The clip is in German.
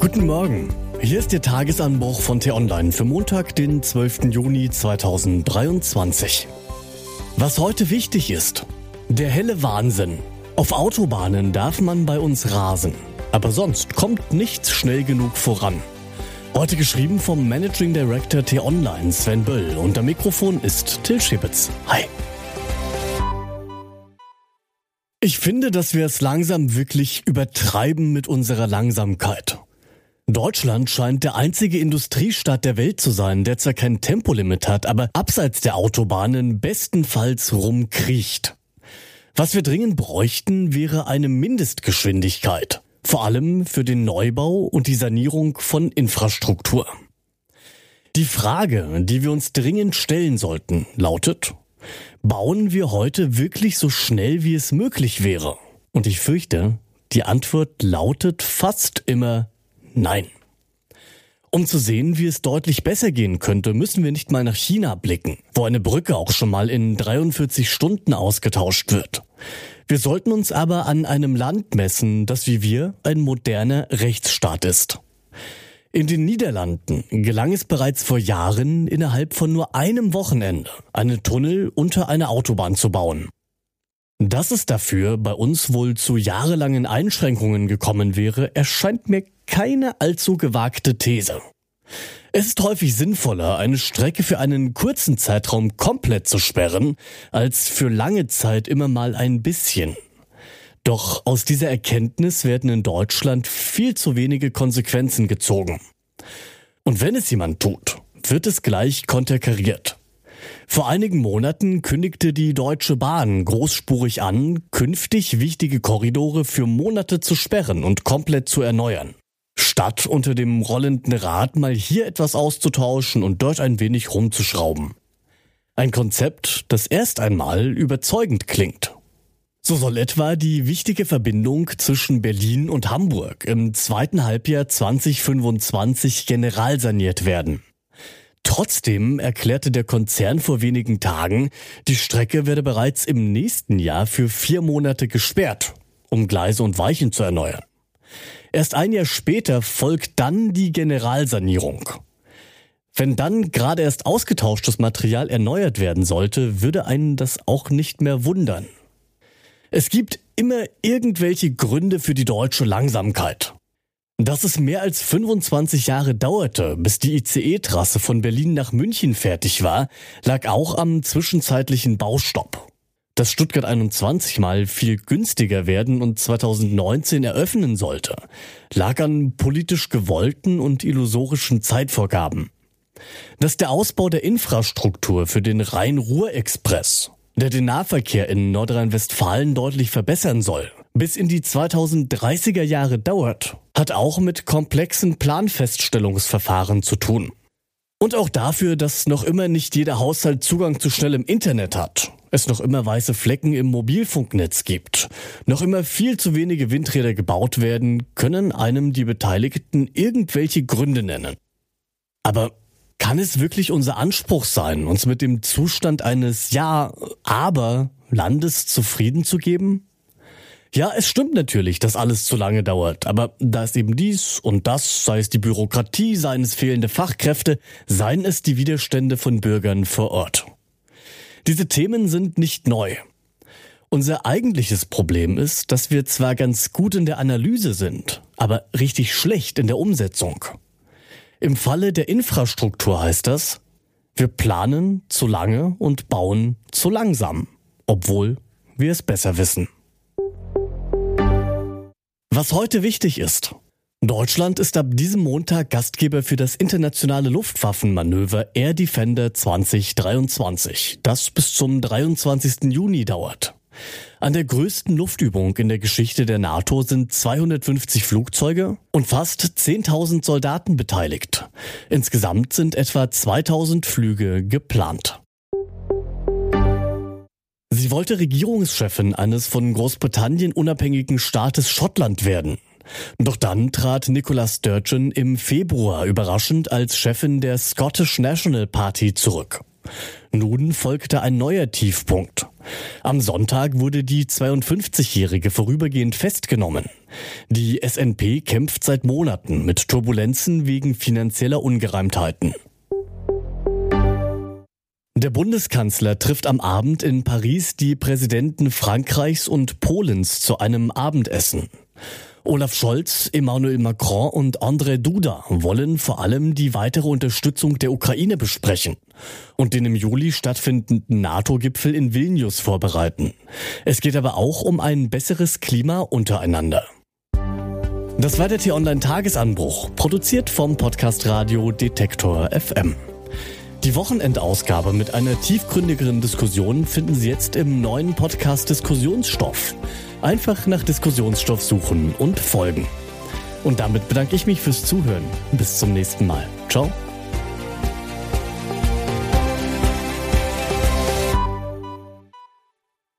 Guten Morgen. Hier ist der Tagesanbruch von T-Online für Montag, den 12. Juni 2023. Was heute wichtig ist. Der helle Wahnsinn. Auf Autobahnen darf man bei uns rasen. Aber sonst kommt nichts schnell genug voran. Heute geschrieben vom Managing Director T-Online Sven Böll und am Mikrofon ist Till Schibitz. Hi. Ich finde, dass wir es langsam wirklich übertreiben mit unserer Langsamkeit. Deutschland scheint der einzige Industriestaat der Welt zu sein, der zwar kein Tempolimit hat, aber abseits der Autobahnen bestenfalls rumkriecht. Was wir dringend bräuchten, wäre eine Mindestgeschwindigkeit. Vor allem für den Neubau und die Sanierung von Infrastruktur. Die Frage, die wir uns dringend stellen sollten, lautet, bauen wir heute wirklich so schnell, wie es möglich wäre? Und ich fürchte, die Antwort lautet fast immer Nein. Um zu sehen, wie es deutlich besser gehen könnte, müssen wir nicht mal nach China blicken, wo eine Brücke auch schon mal in 43 Stunden ausgetauscht wird. Wir sollten uns aber an einem Land messen, das wie wir ein moderner Rechtsstaat ist. In den Niederlanden gelang es bereits vor Jahren, innerhalb von nur einem Wochenende eine Tunnel unter eine Autobahn zu bauen. Dass es dafür bei uns wohl zu jahrelangen Einschränkungen gekommen wäre, erscheint mir keine allzu gewagte These. Es ist häufig sinnvoller, eine Strecke für einen kurzen Zeitraum komplett zu sperren, als für lange Zeit immer mal ein bisschen. Doch aus dieser Erkenntnis werden in Deutschland viel zu wenige Konsequenzen gezogen. Und wenn es jemand tut, wird es gleich konterkariert. Vor einigen Monaten kündigte die Deutsche Bahn großspurig an, künftig wichtige Korridore für Monate zu sperren und komplett zu erneuern. Statt unter dem rollenden Rad mal hier etwas auszutauschen und dort ein wenig rumzuschrauben. Ein Konzept, das erst einmal überzeugend klingt. So soll etwa die wichtige Verbindung zwischen Berlin und Hamburg im zweiten Halbjahr 2025 generalsaniert werden. Trotzdem erklärte der Konzern vor wenigen Tagen, die Strecke werde bereits im nächsten Jahr für vier Monate gesperrt, um Gleise und Weichen zu erneuern. Erst ein Jahr später folgt dann die Generalsanierung. Wenn dann gerade erst ausgetauschtes Material erneuert werden sollte, würde einen das auch nicht mehr wundern. Es gibt immer irgendwelche Gründe für die deutsche Langsamkeit. Dass es mehr als 25 Jahre dauerte, bis die ICE-Trasse von Berlin nach München fertig war, lag auch am zwischenzeitlichen Baustopp. Dass Stuttgart 21 mal viel günstiger werden und 2019 eröffnen sollte, lag an politisch gewollten und illusorischen Zeitvorgaben. Dass der Ausbau der Infrastruktur für den Rhein-Ruhr-Express, der den Nahverkehr in Nordrhein-Westfalen deutlich verbessern soll, bis in die 2030er Jahre dauert, hat auch mit komplexen Planfeststellungsverfahren zu tun. Und auch dafür, dass noch immer nicht jeder Haushalt Zugang zu schnellem Internet hat, es noch immer weiße Flecken im Mobilfunknetz gibt, noch immer viel zu wenige Windräder gebaut werden, können einem die Beteiligten irgendwelche Gründe nennen. Aber kann es wirklich unser Anspruch sein, uns mit dem Zustand eines Ja, aber Landes zufrieden zu geben? Ja, es stimmt natürlich, dass alles zu lange dauert, aber da ist eben dies und das, sei es die Bürokratie, seien es fehlende Fachkräfte, seien es die Widerstände von Bürgern vor Ort. Diese Themen sind nicht neu. Unser eigentliches Problem ist, dass wir zwar ganz gut in der Analyse sind, aber richtig schlecht in der Umsetzung. Im Falle der Infrastruktur heißt das, wir planen zu lange und bauen zu langsam, obwohl wir es besser wissen. Was heute wichtig ist. Deutschland ist ab diesem Montag Gastgeber für das internationale Luftwaffenmanöver Air Defender 2023, das bis zum 23. Juni dauert. An der größten Luftübung in der Geschichte der NATO sind 250 Flugzeuge und fast 10.000 Soldaten beteiligt. Insgesamt sind etwa 2000 Flüge geplant. Sie wollte Regierungschefin eines von Großbritannien unabhängigen Staates Schottland werden. Doch dann trat Nicola Sturgeon im Februar überraschend als Chefin der Scottish National Party zurück. Nun folgte ein neuer Tiefpunkt. Am Sonntag wurde die 52-Jährige vorübergehend festgenommen. Die SNP kämpft seit Monaten mit Turbulenzen wegen finanzieller Ungereimtheiten. Der Bundeskanzler trifft am Abend in Paris die Präsidenten Frankreichs und Polens zu einem Abendessen. Olaf Scholz, Emmanuel Macron und André Duda wollen vor allem die weitere Unterstützung der Ukraine besprechen und den im Juli stattfindenden NATO-Gipfel in Vilnius vorbereiten. Es geht aber auch um ein besseres Klima untereinander. Das war der T-Online-Tagesanbruch, produziert vom Podcast Radio Detektor FM. Die Wochenendausgabe mit einer tiefgründigeren Diskussion finden Sie jetzt im neuen Podcast Diskussionsstoff. Einfach nach Diskussionsstoff suchen und folgen. Und damit bedanke ich mich fürs Zuhören. Bis zum nächsten Mal. Ciao.